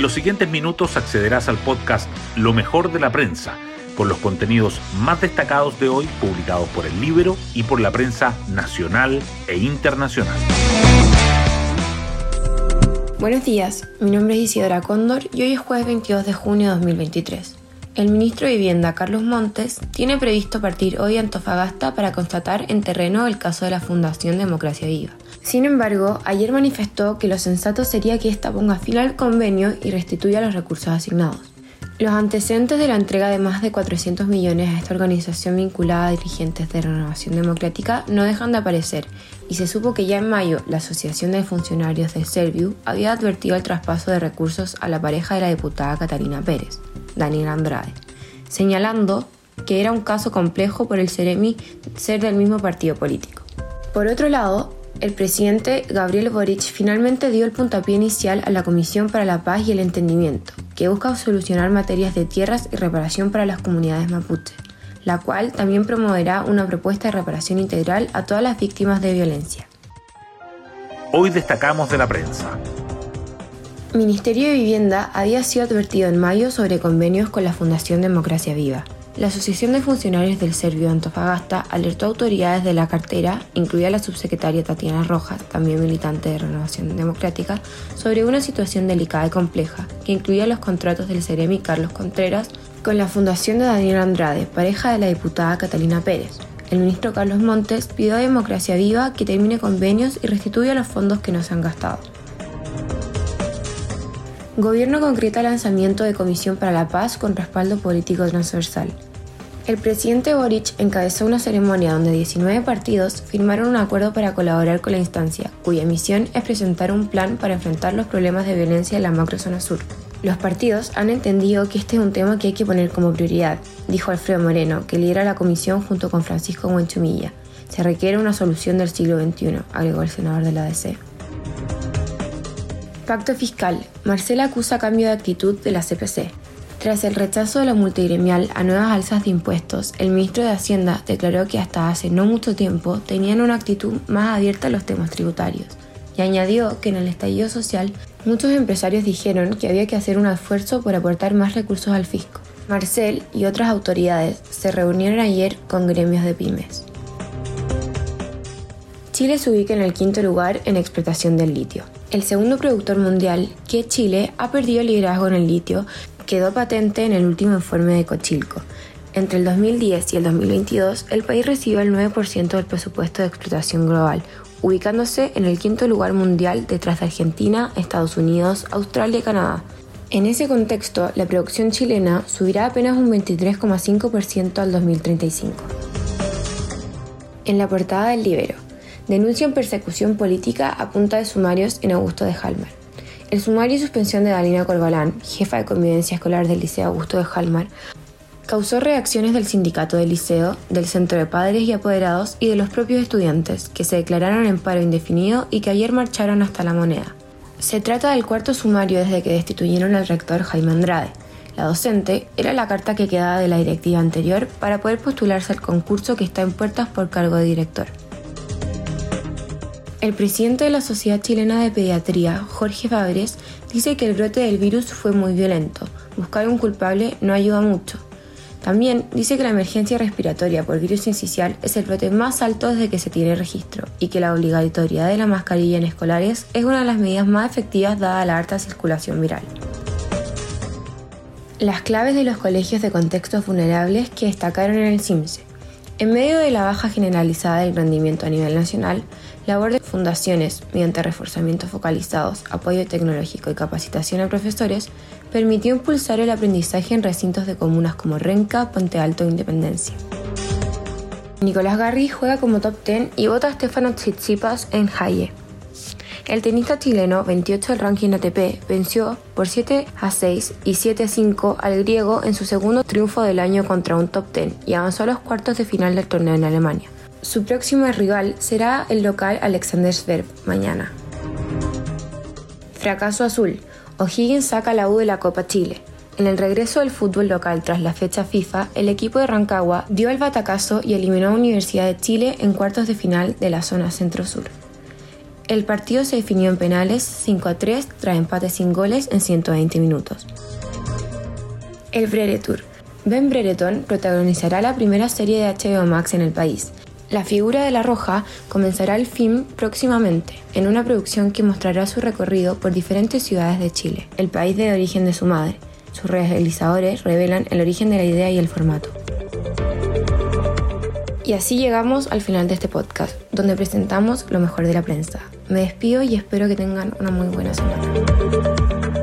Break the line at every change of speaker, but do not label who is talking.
En los siguientes minutos accederás al podcast Lo mejor de la prensa, con los contenidos más destacados de hoy publicados por el Libro y por la prensa nacional e internacional.
Buenos días, mi nombre es Isidora Cóndor y hoy es jueves 22 de junio de 2023. El ministro de Vivienda, Carlos Montes, tiene previsto partir hoy a Antofagasta para constatar en terreno el caso de la Fundación Democracia Viva. Sin embargo, ayer manifestó que lo sensato sería que ésta ponga fin al convenio y restituya los recursos asignados. Los antecedentes de la entrega de más de 400 millones a esta organización vinculada a dirigentes de Renovación Democrática no dejan de aparecer, y se supo que ya en mayo la Asociación de Funcionarios de Serviu había advertido el traspaso de recursos a la pareja de la diputada Catalina Pérez. Daniel Andrade, señalando que era un caso complejo por el Ceremi ser del mismo partido político. Por otro lado, el presidente Gabriel Boric finalmente dio el puntapié inicial a la Comisión para la Paz y el Entendimiento, que busca solucionar materias de tierras y reparación para las comunidades mapuche, la cual también promoverá una propuesta de reparación integral a todas las víctimas de violencia.
Hoy destacamos de la prensa.
Ministerio de Vivienda había sido advertido en mayo sobre convenios con la Fundación Democracia Viva. La Asociación de Funcionarios del Servio de Antofagasta alertó a autoridades de la cartera, incluida la subsecretaria Tatiana Rojas, también militante de Renovación Democrática, sobre una situación delicada y compleja, que incluía los contratos del Ceremi Carlos Contreras con la Fundación de Daniel Andrade, pareja de la diputada Catalina Pérez. El ministro Carlos Montes pidió a Democracia Viva que termine convenios y restituya los fondos que no se han gastado. Gobierno concreta lanzamiento de Comisión para la Paz con respaldo político transversal. El presidente Boric encabezó una ceremonia donde 19 partidos firmaron un acuerdo para colaborar con la instancia, cuya misión es presentar un plan para enfrentar los problemas de violencia en la macrozona sur. Los partidos han entendido que este es un tema que hay que poner como prioridad, dijo Alfredo Moreno, que lidera la comisión junto con Francisco Buenchumilla. Se requiere una solución del siglo XXI, agregó el senador de la ADC. Pacto fiscal. Marcela acusa cambio de actitud de la CPC. Tras el rechazo de la multigremial a nuevas alzas de impuestos, el ministro de Hacienda declaró que hasta hace no mucho tiempo tenían una actitud más abierta a los temas tributarios y añadió que en el estallido social muchos empresarios dijeron que había que hacer un esfuerzo por aportar más recursos al fisco. Marcel y otras autoridades se reunieron ayer con gremios de pymes. Chile se ubica en el quinto lugar en explotación del litio. El segundo productor mundial, que Chile, ha perdido liderazgo en el litio, quedó patente en el último informe de Cochilco. Entre el 2010 y el 2022, el país recibió el 9% del presupuesto de explotación global, ubicándose en el quinto lugar mundial detrás de Argentina, Estados Unidos, Australia y Canadá. En ese contexto, la producción chilena subirá apenas un 23,5% al 2035. En la portada del Libero, denuncian persecución política a punta de sumarios en Augusto de Halmar. El sumario y suspensión de Dalina Corbalán, jefa de convivencia escolar del Liceo Augusto de Halmar, causó reacciones del sindicato del liceo, del centro de padres y apoderados y de los propios estudiantes, que se declararon en paro indefinido y que ayer marcharon hasta la moneda. Se trata del cuarto sumario desde que destituyeron al rector Jaime Andrade. La docente era la carta que quedaba de la directiva anterior para poder postularse al concurso que está en puertas por cargo de director. El presidente de la Sociedad Chilena de Pediatría, Jorge Fabres, dice que el brote del virus fue muy violento. Buscar un culpable no ayuda mucho. También dice que la emergencia respiratoria por virus incisional es el brote más alto desde que se tiene registro y que la obligatoriedad de la mascarilla en escolares es una de las medidas más efectivas dada la alta circulación viral. Las claves de los colegios de contextos vulnerables que destacaron en el CIMSE. En medio de la baja generalizada del rendimiento a nivel nacional, labor de fundaciones, mediante reforzamientos focalizados, apoyo tecnológico y capacitación a profesores, permitió impulsar el aprendizaje en recintos de comunas como Renca, Ponte Alto e Independencia. Nicolás Garri juega como top 10 y vota a Stefano Tsitsipas en Haye. El tenista chileno, 28 del ranking ATP, venció por 7 a 6 y 7 a 5 al griego en su segundo triunfo del año contra un top 10 y avanzó a los cuartos de final del torneo en Alemania. Su próximo rival será el local Alexander Zverev mañana. Fracaso azul. O'Higgins saca la U de la Copa Chile. En el regreso del fútbol local tras la fecha FIFA, el equipo de Rancagua dio el batacazo y eliminó a Universidad de Chile en cuartos de final de la zona centro-sur. El partido se definió en penales 5 a 3 tras empate sin goles en 120 minutos. El Brereton. Ben Brereton protagonizará la primera serie de HBO Max en el país. La figura de La Roja comenzará el film próximamente, en una producción que mostrará su recorrido por diferentes ciudades de Chile, el país de origen de su madre. Sus realizadores revelan el origen de la idea y el formato. Y así llegamos al final de este podcast, donde presentamos lo mejor de la prensa. Me despido y espero que tengan una muy buena semana.